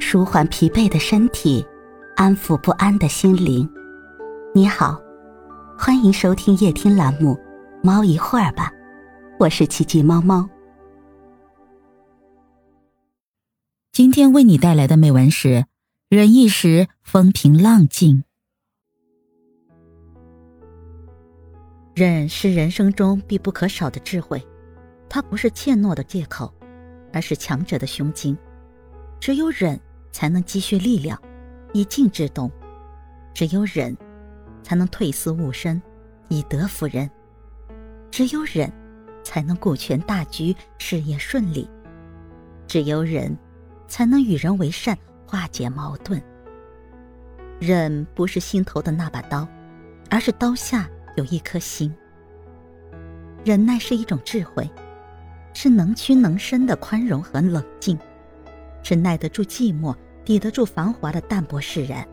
舒缓疲惫的身体，安抚不安的心灵。你好，欢迎收听夜听栏目《猫一会儿吧》，我是奇迹猫猫。今天为你带来的美文是：忍一时，风平浪静。忍是人生中必不可少的智慧，它不是怯懦的借口，而是强者的胸襟。只有忍。才能积蓄力量，以静制动；只有忍，才能退思悟身，以德服人；只有忍，才能顾全大局，事业顺利；只有忍，才能与人为善，化解矛盾。忍不是心头的那把刀，而是刀下有一颗心。忍耐是一种智慧，是能屈能伸的宽容和冷静。是耐得住寂寞、抵得住繁华的淡泊释然，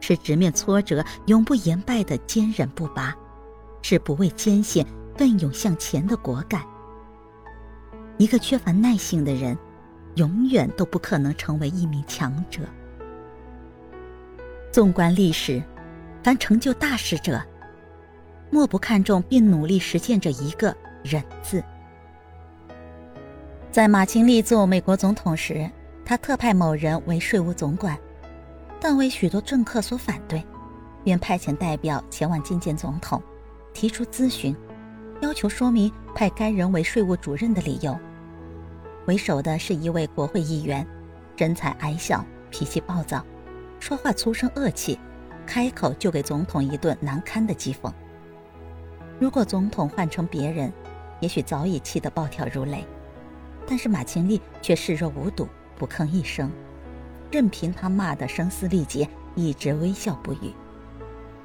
是直面挫折、永不言败的坚韧不拔，是不畏艰险、奋勇向前的果敢。一个缺乏耐性的人，永远都不可能成为一名强者。纵观历史，凡成就大事者，莫不看重并努力实践着一个“忍”字。在马清利做美国总统时，他特派某人为税务总管，但为许多政客所反对，便派遣代表前往觐见总统，提出咨询，要求说明派该人为税务主任的理由。为首的是一位国会议员，身材矮小，脾气暴躁，说话粗声恶气，开口就给总统一顿难堪的讥讽。如果总统换成别人，也许早已气得暴跳如雷。但是马清立却视若无睹，不吭一声，任凭他骂得声嘶力竭，一直微笑不语。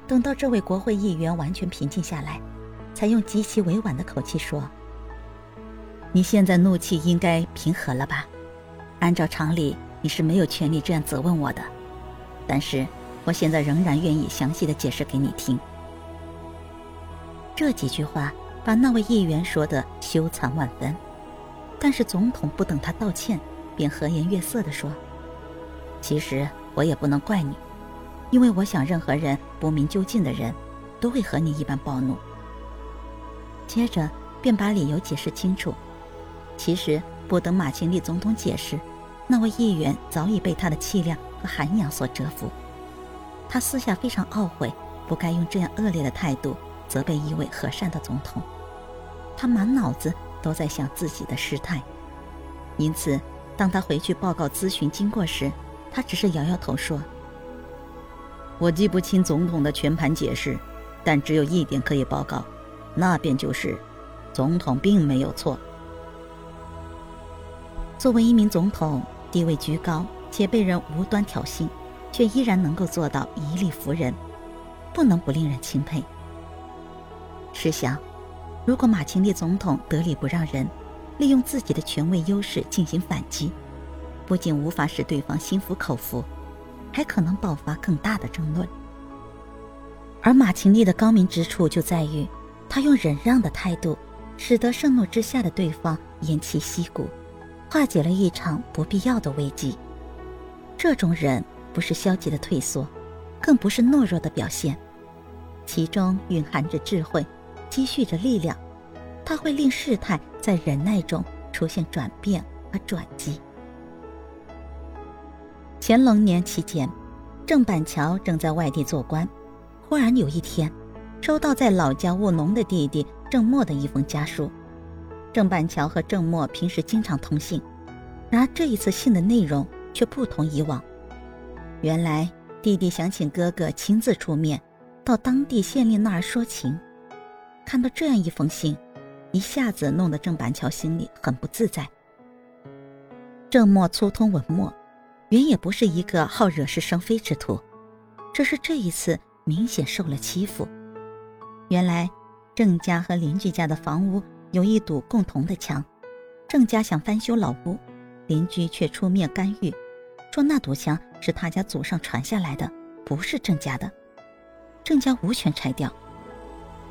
等到这位国会议员完全平静下来，才用极其委婉的口气说：“你现在怒气应该平和了吧？按照常理，你是没有权利这样责问我的。但是我现在仍然愿意详细的解释给你听。”这几句话把那位议员说得羞惭万分。但是总统不等他道歉，便和颜悦色地说：“其实我也不能怪你，因为我想任何人不明就近的人，都会和你一般暴怒。”接着便把理由解释清楚。其实不等马清立总统解释，那位议员早已被他的气量和涵养所折服。他私下非常懊悔，不该用这样恶劣的态度责备一位和善的总统。他满脑子。都在想自己的失态，因此，当他回去报告咨询经过时，他只是摇摇头说：“我记不清总统的全盘解释，但只有一点可以报告，那便就是，总统并没有错。作为一名总统，地位居高且被人无端挑衅，却依然能够做到以理服人，不能不令人钦佩。试想。”如果马清立总统得理不让人，利用自己的权威优势进行反击，不仅无法使对方心服口服，还可能爆发更大的争论。而马清立的高明之处就在于，他用忍让的态度，使得盛怒之下的对方偃旗息鼓，化解了一场不必要的危机。这种忍不是消极的退缩，更不是懦弱的表现，其中蕴含着智慧。积蓄着力量，它会令事态在忍耐中出现转变和转机。乾隆年期间，郑板桥正在外地做官，忽然有一天，收到在老家务农的弟弟郑默的一封家书。郑板桥和郑默平时经常通信，然而这一次信的内容却不同以往。原来弟弟想请哥哥亲自出面，到当地县令那儿说情。看到这样一封信，一下子弄得郑板桥心里很不自在。郑默粗通文墨，原也不是一个好惹是生非之徒，只是这一次明显受了欺负。原来郑家和邻居家的房屋有一堵共同的墙，郑家想翻修老屋，邻居却出面干预，说那堵墙是他家祖上传下来的，不是郑家的，郑家无权拆掉。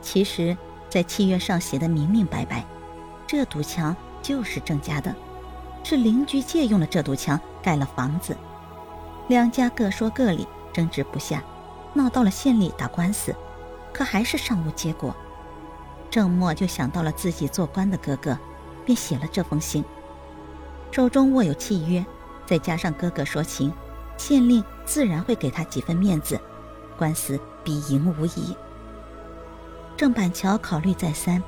其实，在契约上写的明明白白，这堵墙就是郑家的，是邻居借用了这堵墙盖了房子。两家各说各理，争执不下，闹到了县里打官司，可还是尚无结果。郑默就想到了自己做官的哥哥，便写了这封信。手中握有契约，再加上哥哥说情，县令自然会给他几分面子，官司必赢无疑。郑板桥考虑再三，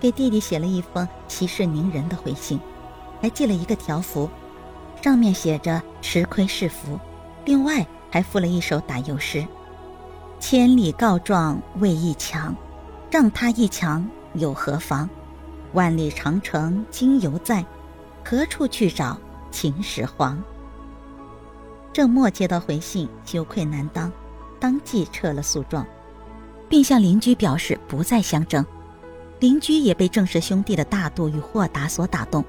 给弟弟写了一封息事宁人的回信，还寄了一个条幅，上面写着“吃亏是福”，另外还附了一首打油诗：“千里告状为一强。”让他一强有何妨？万里长城今犹在，何处去找秦始皇？郑默接到回信，羞愧难当，当即撤了诉状，并向邻居表示不再相争。邻居也被郑氏兄弟的大度与豁达所打动，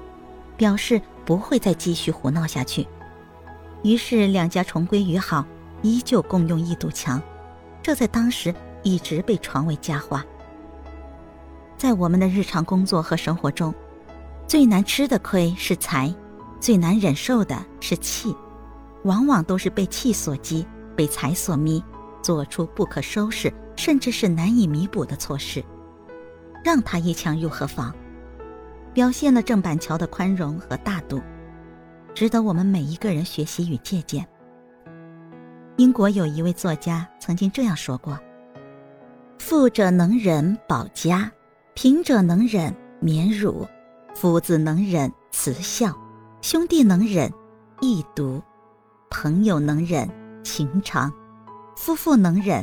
表示不会再继续胡闹下去。于是两家重归于好，依旧共用一堵墙。这在当时一直被传为佳话。在我们的日常工作和生活中，最难吃的亏是财，最难忍受的是气，往往都是被气所激，被财所迷，做出不可收拾甚至是难以弥补的错事。让他一枪又何妨？表现了郑板桥的宽容和大度，值得我们每一个人学习与借鉴。英国有一位作家曾经这样说过：“富者能忍保家。”贫者能忍免辱，夫子能忍慈孝，兄弟能忍义毒，朋友能忍情长，夫妇能忍